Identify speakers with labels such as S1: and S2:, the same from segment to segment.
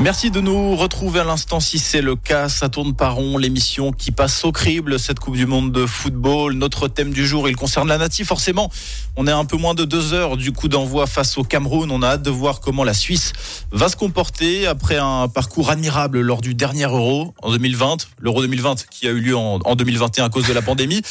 S1: Merci de nous retrouver à l'instant si c'est le cas. Ça tourne pas rond, l'émission qui passe au crible, cette Coupe du Monde de football. Notre thème du jour, il concerne la native. Forcément, on est un peu moins de deux heures du coup d'envoi face au Cameroun. On a hâte de voir comment la Suisse va se comporter après un parcours admirable lors du dernier Euro en 2020, l'Euro 2020 qui a eu lieu en, en 2021 à cause de la pandémie.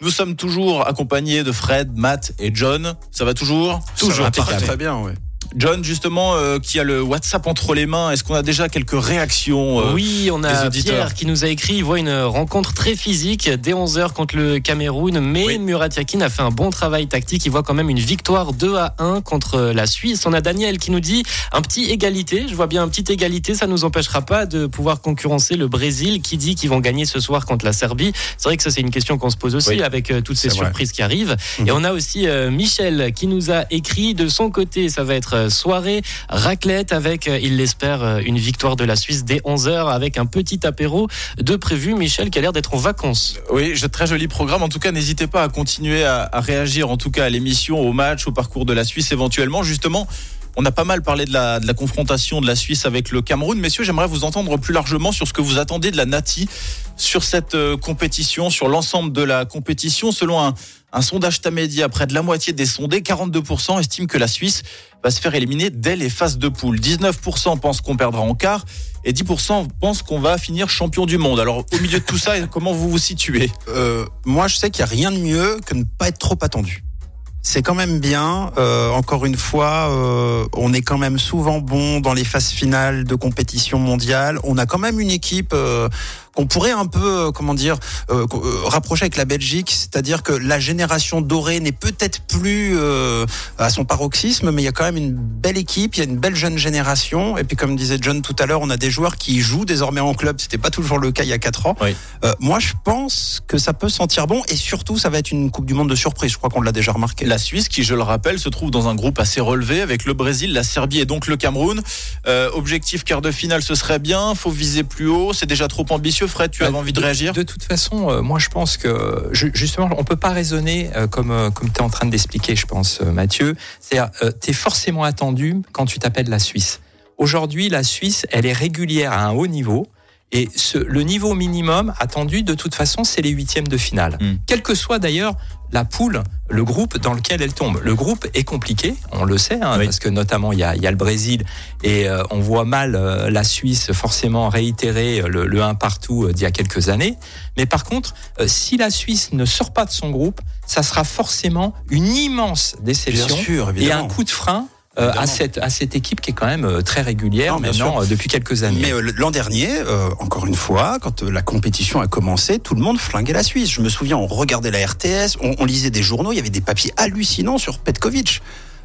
S1: Nous sommes toujours accompagnés de Fred, Matt et John. Ça va toujours?
S2: Toujours,
S1: impeccable.
S2: très bien, ouais.
S1: John, justement, euh, qui a le WhatsApp entre les mains, est-ce qu'on a déjà quelques réactions euh,
S3: Oui, on a. Pierre qui nous a écrit, il voit une rencontre très physique dès 11h contre le Cameroun, mais
S1: Oui.
S3: Murat Yakin a fait un bon travail tactique, il voit quand même une victoire 2 à 1 contre la Suisse. On a Daniel qui nous dit un petit égalité, je vois bien un petit égalité, ça nous empêchera pas de pouvoir concurrencer le Brésil qui dit qu'ils vont gagner ce soir contre la Serbie. C'est vrai que ça c'est une question qu'on se pose aussi
S1: Oui.
S3: avec euh, toutes ces
S2: vrai.
S3: surprises qui arrivent.
S2: Mhm.
S3: Et on a aussi Michel qui nous a écrit de son côté, ça va être soirée raclette avec, euh, il l'espère, euh, une victoire de la Suisse dès 11h avec un petit apéro de prévu. Michel qui a l'air d'être en vacances.
S1: Oui, très joli programme. En tout cas, n'hésitez pas à continuer à, à réagir, en tout cas à l'émission, au match, au parcours de la Suisse éventuellement. Justement, on a pas mal parlé de la, de la confrontation de la Suisse avec le Cameroun. Messieurs, j'aimerais vous entendre plus largement sur ce que vous attendez de la Nati sur cette euh, compétition, sur l'ensemble de la compétition. Selon un, un sondage Tamedia, près de la moitié des sondés, 42% estiment que la Suisse va se faire éliminer dès les phases de poule. 19% pensent qu'on perdra en quart et 10% pensent qu'on va finir champion du monde. Alors, au milieu de tout ça, comment vous vous situez?
S2: Euh, moi, je sais qu'il n'y a rien de mieux que ne pas être trop attendu. C'est quand même bien. Euh, encore une fois, euh, on est quand même souvent bon dans les phases finales de compétition mondiale. On a quand même une équipe euh, qu'on pourrait un peu, euh, comment dire, euh, euh, rapprocher avec la Belgique. C'est-à-dire que la génération dorée n'est peut-être plus euh, à son paroxysme, mais il y a quand même une belle équipe, il y a une belle jeune génération. Et puis, comme disait John tout à l'heure, on a des joueurs qui jouent désormais en club. C'était pas toujours le cas il y a quatre ans.
S1: Oui.
S2: Euh, moi, je pense que ça peut sentir bon et surtout, ça va être une Coupe du Monde de surprise. Je crois qu'on l'a déjà remarqué.
S1: La Suisse, qui je le rappelle, se trouve dans un groupe assez relevé avec le Brésil, la Serbie et donc le Cameroun. Euh, objectif quart de finale, ce serait bien. Faut viser plus haut. C'est déjà trop ambitieux. Fred, tu
S4: Bah,
S1: avais envie de réagir
S4: De toute façon, euh, moi je pense que ju- justement, on peut pas raisonner euh, comme euh, comme tu es en train de l'expliquer, je pense, Mathieu. C'est-à-dire, tu es forcément attendu quand tu t'appelles la Suisse. Aujourd'hui, la Suisse, elle est régulière à un haut niveau. Et ce, le niveau minimum attendu, de toute façon, c'est les huitièmes de finale.
S1: Mm.
S4: Quelle que soit d'ailleurs la poule, le groupe dans lequel elle tombe. Le groupe est compliqué, on le sait, hein,
S1: Oui.
S4: parce que notamment il y a, y a le Brésil et euh, on voit mal euh, la Suisse forcément réitérer euh, le, le 1 partout euh, d'il y a quelques années. Mais par contre, euh, si la Suisse ne sort pas de son groupe, ça sera forcément une immense déception
S2: sûr,
S4: et un coup de frein euh, à cette à cette équipe qui est quand même euh, très régulière
S2: Non, bien
S4: maintenant
S2: sûr.
S4: euh, depuis quelques années.
S2: Mais euh, l'an dernier, euh, encore une fois, quand euh, la compétition a commencé, tout le monde flinguait la Suisse. Je me souviens, on regardait la RTS, on, on lisait des journaux, il y avait des papiers hallucinants sur Petkovic.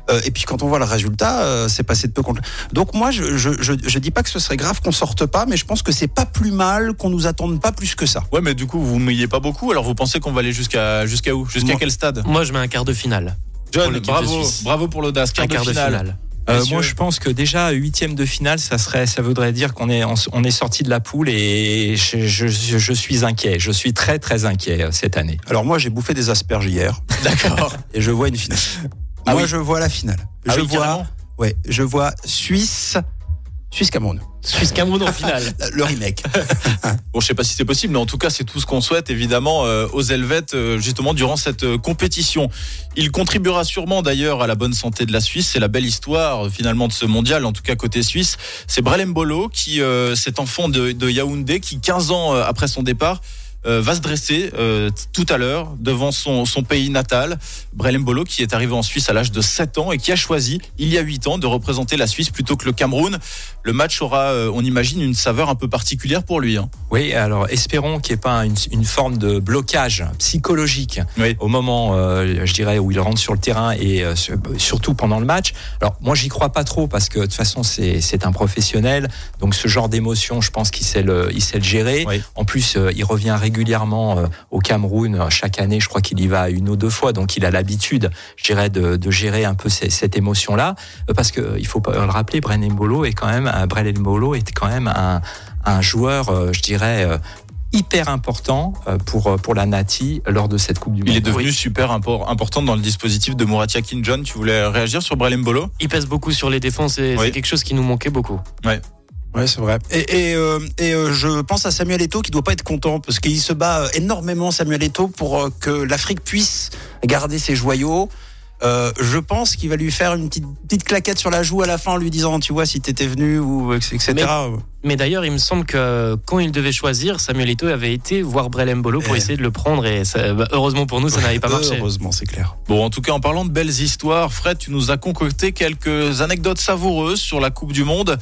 S2: Euh, et puis quand on voit le résultat, euh, c'est passé de peu contre. Donc moi, je, je, je, je dis pas que ce serait grave qu'on sorte pas, mais je pense que c'est pas plus mal qu'on nous attende pas plus que ça.
S1: Ouais, mais du coup, vous mouillez pas beaucoup. Alors, vous pensez qu'on va aller jusqu'à jusqu'à où? Jusqu'à quel stade?
S3: Moi je mets un quart de finale.
S1: John, bravo, bravo pour l'audace. Quart,
S3: quart
S1: de finale.
S4: Euh, moi, je pense que déjà huitième de finale, ça serait, ça voudrait dire qu'on est, on est sorti de la poule et je, je, je suis inquiet. Je suis très très inquiet euh, cette année.
S2: Alors moi, j'ai bouffé des asperges hier
S1: D'accord.
S2: et je vois une finale.
S1: Ah
S2: moi,
S1: oui.
S2: je vois la finale.
S1: Ah
S2: je
S1: oui,
S2: vois,
S1: carrément.
S2: ouais, je vois Suisse, Suisse Cameroun,
S3: Suisse Cameroun en finale.
S2: le remake.
S1: Bon, je sais pas si c'est possible, mais en tout cas, c'est tout ce qu'on souhaite évidemment euh, aux Helvètes euh, justement durant cette euh, compétition. Il contribuera sûrement d'ailleurs à la bonne santé de la Suisse. C'est la belle histoire euh, finalement de ce mondial, en tout cas côté suisse. C'est Brelem Bolo qui, euh, cet enfant de, de Yaoundé, qui 15 ans euh, après son départ. euh, va se dresser euh, tout à l'heure devant son, son pays natal. Brelem Bolo qui est arrivé en Suisse à l'âge de 7 ans et qui a choisi il y a 8 ans de représenter la Suisse plutôt que le Cameroun. Le match aura, euh, on imagine, une saveur un peu particulière pour lui. Hein.
S4: Oui, alors espérons qu'il n'y ait pas une, une forme de blocage psychologique
S1: Oui.
S4: au moment, euh, je dirais, où il rentre sur le terrain et euh, sur- surtout pendant le match. Alors moi, j'y crois pas trop parce que de toute façon, c'est un professionnel, donc ce genre d'émotion, je pense qu'il sait le, il sait le gérer.
S1: Oui.
S4: En plus, euh, il revient régulièrement euh, au Cameroun chaque année. Je crois qu'il y va une ou deux fois, donc il a l'habitude, je dirais, de, de gérer un peu ces- cette émotion-là. Parce que il faut pas le rappeler, Brennan Mbolo est quand même, un Brennan Mbolo est quand même un, un joueur, euh, je dirais. euh, hyper important euh, pour pour la Nati lors de cette Coupe du Monde.
S1: Il est devenu super important dans le dispositif de Mouratia John. Tu voulais réagir sur Brelem Bolo
S3: Il pèse beaucoup sur les défenses et c'est quelque chose qui nous manquait beaucoup.
S1: Ouais.
S2: Ouais, c'est vrai. Et, et, euh, et euh, je pense à Samuel Eto'o qui doit pas être content parce qu'il se bat énormément Samuel Eto'o pour que l'Afrique puisse garder ses joyaux. Euh, je pense qu'il va lui faire une petite, petite, claquette sur la joue à la fin en lui disant tu vois si t'étais venu ou etc.
S3: Mais, d'ailleurs il me semble que quand il devait choisir Samuel Eto'o avait été voir Brelem Bolo pour eh. essayer de le prendre et ça, bah, heureusement pour nous ça n'avait pas marché.
S2: Heureusement c'est clair.
S1: Bon en tout cas en parlant de belles histoires Fred tu nous as concocté quelques anecdotes savoureuses sur la Coupe du Monde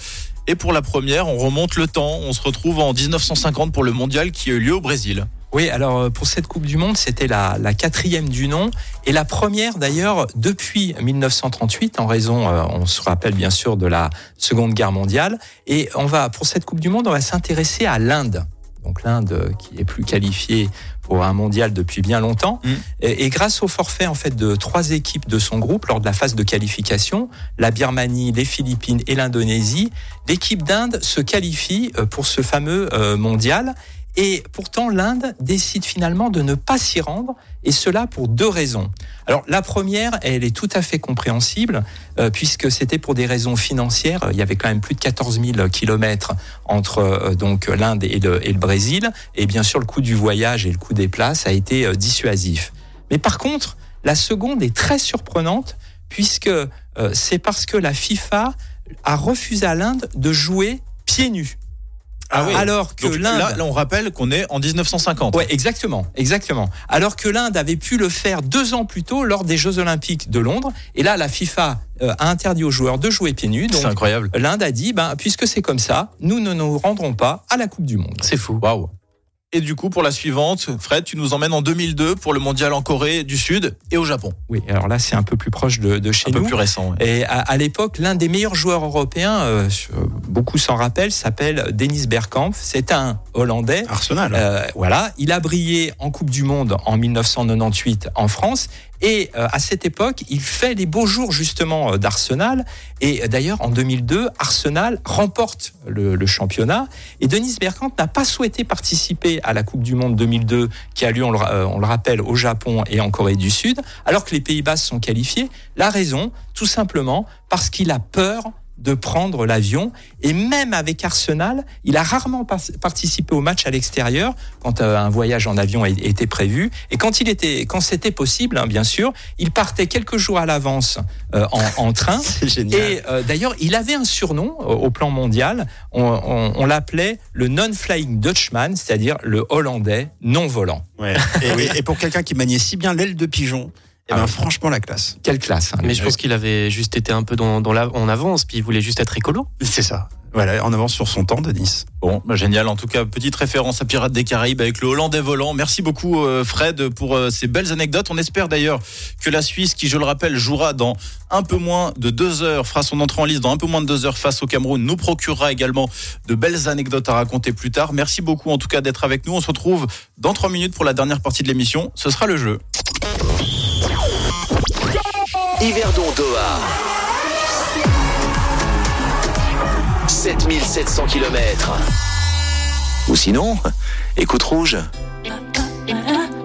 S1: et pour la première on remonte le temps on se retrouve en 1950 pour le mondial qui a eu lieu au Brésil.
S4: Oui, alors euh, pour cette Coupe du Monde, c'était la, la, quatrième du nom et la première d'ailleurs depuis 1938 en raison, euh, on se rappelle bien sûr de la Seconde Guerre mondiale. Et on va pour cette Coupe du Monde, on va s'intéresser à l'Inde. Donc l'Inde euh, qui est plus qualifiée pour un mondial depuis bien longtemps. Mm. Et, et, grâce au forfait en fait de trois équipes de son groupe lors de la phase de qualification, la Birmanie, les Philippines et l'Indonésie, l'équipe d'Inde se qualifie pour ce fameux mondial. Et pourtant, l'Inde décide finalement de ne pas s'y rendre, et cela pour deux raisons. Alors la première, elle est tout à fait compréhensible, euh, puisque c'était pour des raisons financières. Il y avait quand même plus de 14 000 kilomètres entre euh, donc l'Inde et le, Brésil, et bien sûr le coût du voyage et le coût des places a été euh, dissuasif. Mais par contre, la seconde est très surprenante, puisque c'est parce que la FIFA a refusé à l'Inde de jouer pieds nus.
S1: Ah oui. Alors que l'Inde. Là, on rappelle qu'on est en 1950.
S4: Ouais, exactement, exactement. Alors que l'Inde avait pu le faire deux ans plus tôt lors des Jeux Olympiques de Londres. Et là, la FIFA euh, a interdit aux joueurs de jouer pieds nus.
S1: C'est incroyable.
S4: L'Inde a dit, ben, puisque c'est comme ça, nous ne nous rendrons pas à la Coupe du Monde.
S1: C'est fou. Waouh. Et du coup, pour la suivante, Fred, tu nous emmènes en 2002 pour le mondial en Corée du Sud et au Japon.
S4: Oui, alors là, c'est un peu plus proche de, de chez nous.
S1: Un peu plus récent.
S4: Et à, l'époque, l'un des meilleurs joueurs européens, euh, beaucoup s'en rappellent, s'appelle Dennis Bergkamp. C'est un Hollandais.
S2: Arsenal. Euh,
S4: voilà, il a brillé en Coupe du Monde en 1998 en France et euh, à cette époque, il fait les beaux jours justement euh, d'Arsenal. Et d'ailleurs, en 2002, Arsenal remporte le, championnat. Et Denis Bergkamp n'a pas souhaité participer à la Coupe du Monde 2002 qui a lieu, on le, on le rappelle, au Japon et en Corée du Sud, alors que les Pays-Bas sont qualifiés. La raison, tout simplement, parce qu'il a peur de prendre l'avion. Et même avec Arsenal, il a rarement participé au match à l'extérieur quand euh, un voyage en avion était prévu. Et quand il était, quand c'était possible, hein, bien sûr, il partait quelques jours à l'avance euh, en, train. Et euh, d'ailleurs, il avait un surnom au plan mondial. On, l'appelait le non-flying Dutchman, c'est-à-dire le Hollandais non volant.
S2: Et, et pour quelqu'un qui maniait si bien l'aile de pigeon. Eh ben, franchement, la classe.
S4: Quelle classe. Hein.
S3: Mais je pense qu'il avait juste été un peu dans, dans la, en avance, puis il voulait juste être écolo.
S2: C'est ça. Voilà, en avance sur son temps, Denis.
S1: Bon, bah, génial. En tout cas, petite référence à Pirates des Caraïbes avec le Hollandais volant. Merci beaucoup, euh, Fred, pour euh, ces belles anecdotes. On espère d'ailleurs que la Suisse, qui, je le rappelle, jouera dans un peu moins de deux heures, fera son entrée en liste dans un peu moins de deux heures face au Cameroun, nous procurera également de belles anecdotes à raconter plus tard. Merci beaucoup, en tout cas, d'être avec nous. On se retrouve dans trois minutes pour la dernière partie de l'émission. Ce sera le jeu.
S5: Yverdon Doha. 7700 km. Ou sinon, écoute rouge.